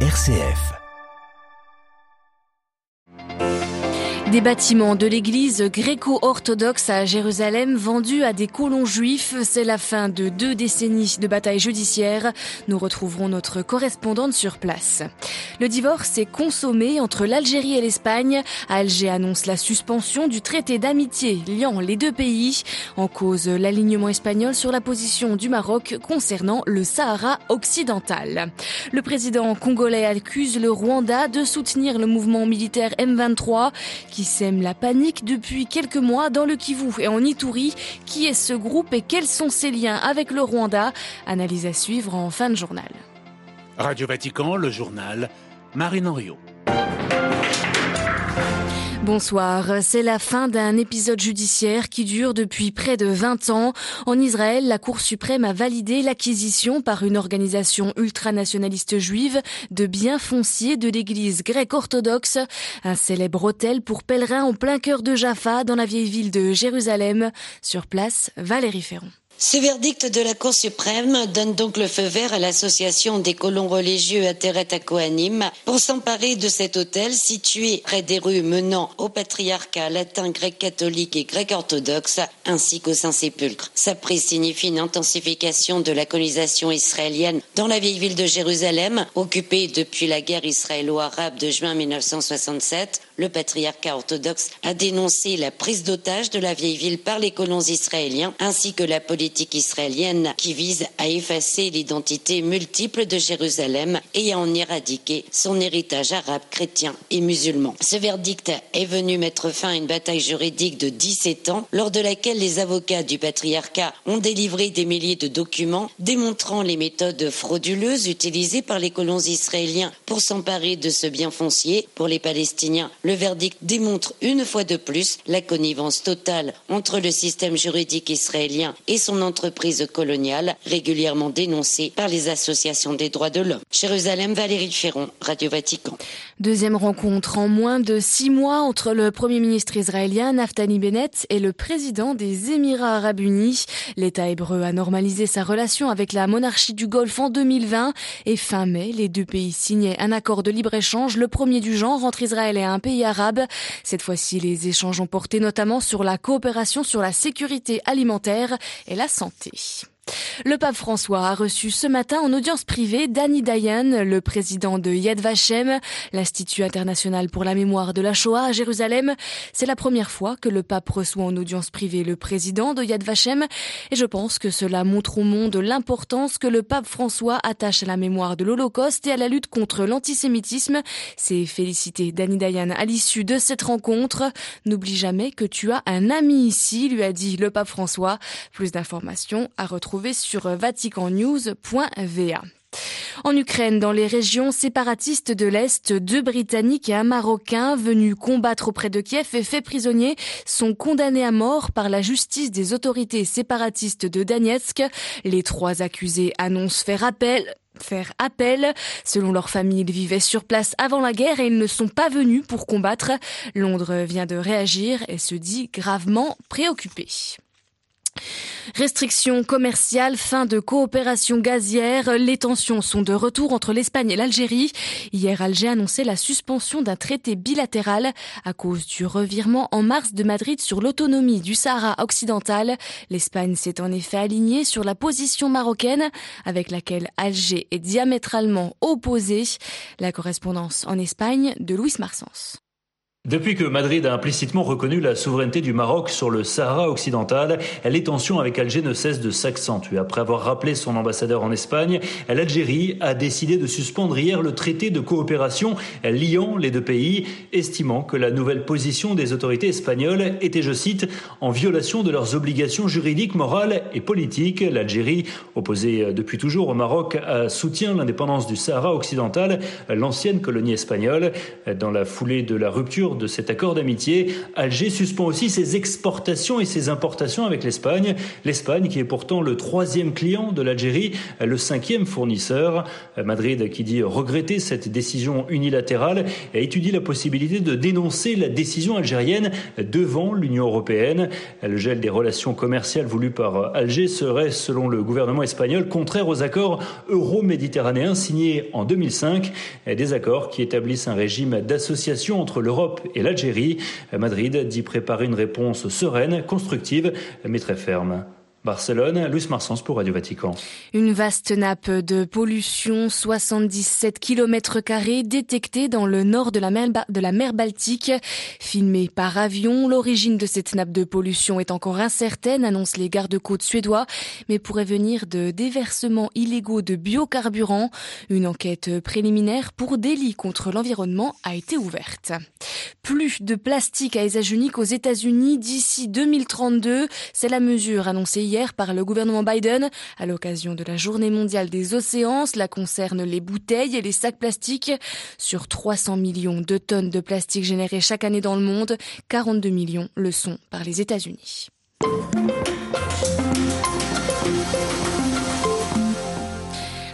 RCF. Des bâtiments de l'église gréco-orthodoxe à Jérusalem vendus à des colons juifs, c'est la fin de deux décennies de bataille judiciaire. Nous retrouverons notre correspondante sur place. Le divorce est consommé entre l'Algérie et l'Espagne. Alger annonce la suspension du traité d'amitié liant les deux pays. En cause l'alignement espagnol sur la position du Maroc concernant le Sahara occidental. Le président congolais accuse le Rwanda de soutenir le mouvement militaire M23 qui sème la panique depuis quelques mois dans le Kivu et en Ituri. Qui est ce groupe et quels sont ses liens avec le Rwanda? Analyse à suivre en fin de journal. Radio Vatican, le journal, Marine Henriot. Bonsoir. C'est la fin d'un épisode judiciaire qui dure depuis près de 20 ans. En Israël, la Cour suprême a validé l'acquisition par une organisation ultranationaliste juive de biens fonciers de l'église grecque orthodoxe, un célèbre hôtel pour pèlerins en plein cœur de Jaffa dans la vieille ville de Jérusalem. Sur place, Valérie Ferron. Ce verdict de la Cour suprême donne donc le feu vert à l'association des colons religieux à Kohanim pour s'emparer de cet hôtel situé près des rues menant au patriarcat latin, grec catholique et grec orthodoxe ainsi qu'au Saint-Sépulcre. Sa prise signifie une intensification de la colonisation israélienne dans la vieille ville de Jérusalem, occupée depuis la guerre israélo-arabe de juin 1967. Le patriarcat orthodoxe a dénoncé la prise d'otage de la vieille ville par les colons israéliens ainsi que la politique politique israélienne qui vise à effacer l'identité multiple de Jérusalem et à en éradiquer son héritage arabe, chrétien et musulman. Ce verdict est venu mettre fin à une bataille juridique de 17 ans lors de laquelle les avocats du patriarcat ont délivré des milliers de documents démontrant les méthodes frauduleuses utilisées par les colons israéliens pour s'emparer de ce bien foncier pour les Palestiniens. Le verdict démontre une fois de plus la connivence totale entre le système juridique israélien et son entreprise coloniale, régulièrement dénoncée par les associations des droits de l'homme. Jérusalem, Valérie Ferron, Radio Vatican. Deuxième rencontre en moins de six mois entre le Premier ministre israélien Naftali Bennett et le président des Émirats arabes unis. L'État hébreu a normalisé sa relation avec la monarchie du Golfe en 2020 et fin mai, les deux pays signaient un accord de libre-échange, le premier du genre entre Israël et un pays arabe. Cette fois-ci, les échanges ont porté notamment sur la coopération sur la sécurité alimentaire et la santé. Le pape François a reçu ce matin en audience privée Danny Dayan, le président de Yad Vashem, l'Institut international pour la mémoire de la Shoah à Jérusalem. C'est la première fois que le pape reçoit en audience privée le président de Yad Vashem et je pense que cela montre au monde l'importance que le pape François attache à la mémoire de l'Holocauste et à la lutte contre l'antisémitisme. C'est félicité Danny Dayan à l'issue de cette rencontre. N'oublie jamais que tu as un ami ici, lui a dit le pape François. Plus d'informations à retrouver sur vaticannews.va. En Ukraine, dans les régions séparatistes de l'Est, deux Britanniques et un Marocain venus combattre auprès de Kiev et faits prisonniers sont condamnés à mort par la justice des autorités séparatistes de Donetsk. Les trois accusés annoncent faire appel faire appel. Selon leur famille, ils vivaient sur place avant la guerre et ils ne sont pas venus pour combattre. Londres vient de réagir et se dit gravement préoccupé. Restrictions commerciales, fin de coopération gazière, les tensions sont de retour entre l'Espagne et l'Algérie. Hier, Alger annonçait la suspension d'un traité bilatéral à cause du revirement en mars de Madrid sur l'autonomie du Sahara occidental. L'Espagne s'est en effet alignée sur la position marocaine avec laquelle Alger est diamétralement opposée. La correspondance en Espagne de Louis Marsens. Depuis que Madrid a implicitement reconnu la souveraineté du Maroc sur le Sahara occidental, les tensions avec Alger ne cessent de s'accentuer. Après avoir rappelé son ambassadeur en Espagne, l'Algérie a décidé de suspendre hier le traité de coopération liant les deux pays, estimant que la nouvelle position des autorités espagnoles était, je cite, en violation de leurs obligations juridiques, morales et politiques. L'Algérie, opposée depuis toujours au Maroc, soutient l'indépendance du Sahara occidental, l'ancienne colonie espagnole. Dans la foulée de la rupture de cet accord d'amitié. Alger suspend aussi ses exportations et ses importations avec l'Espagne. L'Espagne qui est pourtant le troisième client de l'Algérie, le cinquième fournisseur. Madrid qui dit regretter cette décision unilatérale étudie la possibilité de dénoncer la décision algérienne devant l'Union européenne. Le gel des relations commerciales voulu par Alger serait, selon le gouvernement espagnol, contraire aux accords euro-méditerranéens signés en 2005, des accords qui établissent un régime d'association entre l'Europe et l'Algérie. Madrid dit préparer une réponse sereine, constructive, mais très ferme. Barcelone, Luis Marsens pour Radio Vatican. Une vaste nappe de pollution, 77 km détectée dans le nord de la, mer, Baltique. Filmée par avion, l'origine de cette nappe de pollution est encore incertaine, annoncent les gardes-côtes suédois, mais pourrait venir de déversements illégaux de biocarburants. Une enquête préliminaire pour délit contre l'environnement a été ouverte. Plus de plastique à usage unique aux États-Unis d'ici 2032, c'est la mesure annoncée hier par le gouvernement Biden à l'occasion de la journée mondiale des océans. Cela concerne les bouteilles et les sacs plastiques. Sur 300 millions de tonnes de plastique générées chaque année dans le monde, 42 millions le sont par les États-Unis.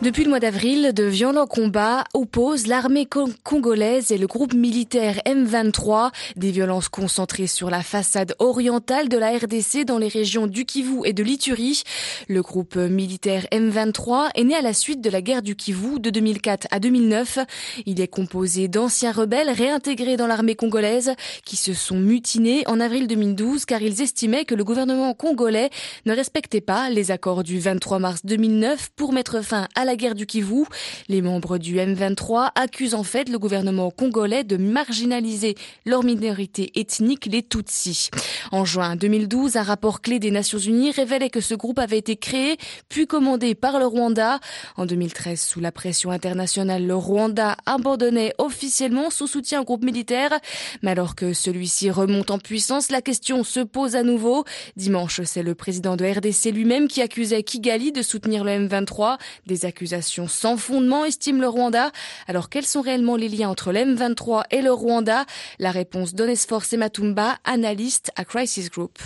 Depuis le mois d'avril, de violents combats opposent l'armée congolaise et le groupe militaire M23, des violences concentrées sur la façade orientale de la RDC dans les régions du Kivu et de l'Ituri. Le groupe militaire M23 est né à la suite de la guerre du Kivu de 2004 à 2009. Il est composé d'anciens rebelles réintégrés dans l'armée congolaise qui se sont mutinés en avril 2012 car ils estimaient que le gouvernement congolais ne respectait pas les accords du 23 mars 2009 pour mettre fin à la guerre du Kivu. Les membres du M23 accusent en fait le gouvernement congolais de marginaliser leur minorité ethnique, les Tutsis. En juin 2012, un rapport clé des Nations Unies révélait que ce groupe avait été créé puis commandé par le Rwanda. En 2013, sous la pression internationale, le Rwanda abandonnait officiellement son soutien au groupe militaire. Mais alors que celui-ci remonte en puissance, la question se pose à nouveau. Dimanche, c'est le président de RDC lui-même qui accusait Kigali de soutenir le M23, des sans fondement, estime le Rwanda. Alors quels sont réellement les liens entre l'M23 et le Rwanda? La réponse d'Onesfor Sematumba, analyste à Crisis Group.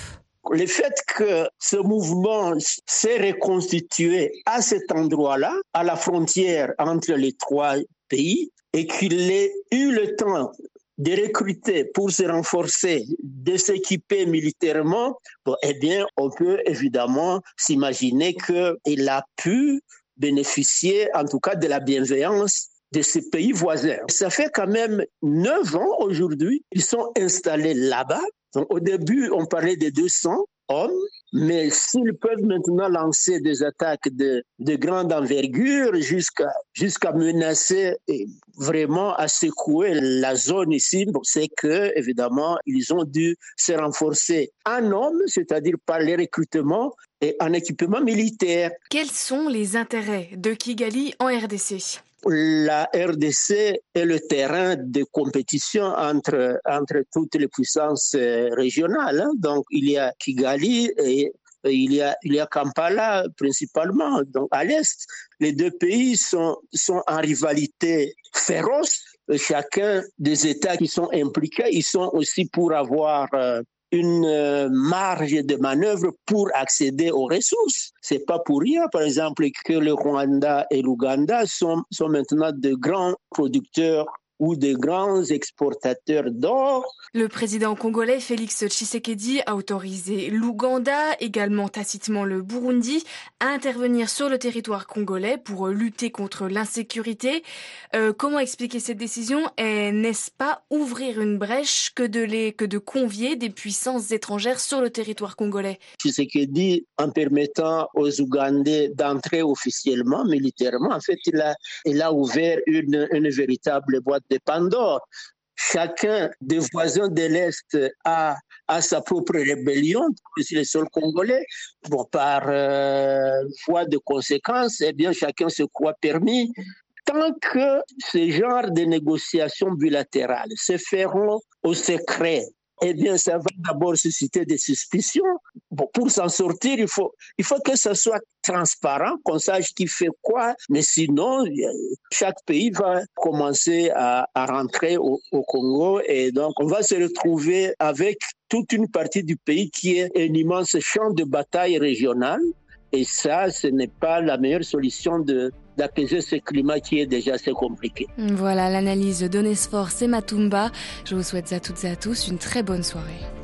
Le fait que ce mouvement s'est reconstitué à cet endroit-là, à la frontière entre les trois pays, et qu'il ait eu le temps de recruter pour se renforcer, de s'équiper militairement, eh bien, on peut évidemment s'imaginer qu'il a pu bénéficier en tout cas de la bienveillance de ces pays voisins. Ça fait quand même neuf ans aujourd'hui, ils sont installés là-bas. au début, on parlait de 200 hommes, mais s'ils peuvent maintenant lancer des attaques de, de grande envergure jusqu'à jusqu'à menacer et vraiment à secouer la zone ici, c'est que évidemment ils ont dû se renforcer en hommes, c'est-à-dire par les recrutements et en équipement militaire. Quels sont les intérêts de Kigali en RDC la RDC est le terrain de compétition entre, entre toutes les puissances euh, régionales. Hein. Donc, il y a Kigali et il y a, il y a Kampala principalement. Donc, à l'Est, les deux pays sont, sont en rivalité féroce. Chacun des États qui sont impliqués, ils sont aussi pour avoir euh, une euh, marge de manœuvre pour accéder aux ressources. C'est pas pour rien, par exemple, que le Rwanda et l'Ouganda sont, sont maintenant de grands producteurs ou des grands exportateurs d'or. Le président congolais Félix Tshisekedi a autorisé l'Ouganda, également tacitement le Burundi, à intervenir sur le territoire congolais pour lutter contre l'insécurité. Euh, comment expliquer cette décision Et n'est-ce pas ouvrir une brèche que de, les, que de convier des puissances étrangères sur le territoire congolais? Tshisekedi, en permettant aux Ougandais d'entrer officiellement, militairement, en fait, il a, il a ouvert une, une véritable boîte de Pandore. Chacun des voisins de l'Est a, sa propre rébellion, c'est le sol congolais. Bon, par euh, voie de conséquence, eh bien, chacun se croit permis. Tant que ce genre de négociations bilatérales se feront au secret, eh bien, ça va d'abord susciter des suspicions. Pour s'en sortir, il faut, il faut que ça soit transparent, qu'on sache qui fait quoi. Mais sinon, chaque pays va commencer à, rentrer au, Congo et donc on va se retrouver avec toute une partie du pays qui est un immense champ de bataille régional. Et ça, ce n'est pas la meilleure solution de, d'apaiser ce climat qui est déjà assez compliqué. Voilà l'analyse d'Onesphore Sematumba. Je vous souhaite à toutes et à tous une très bonne soirée.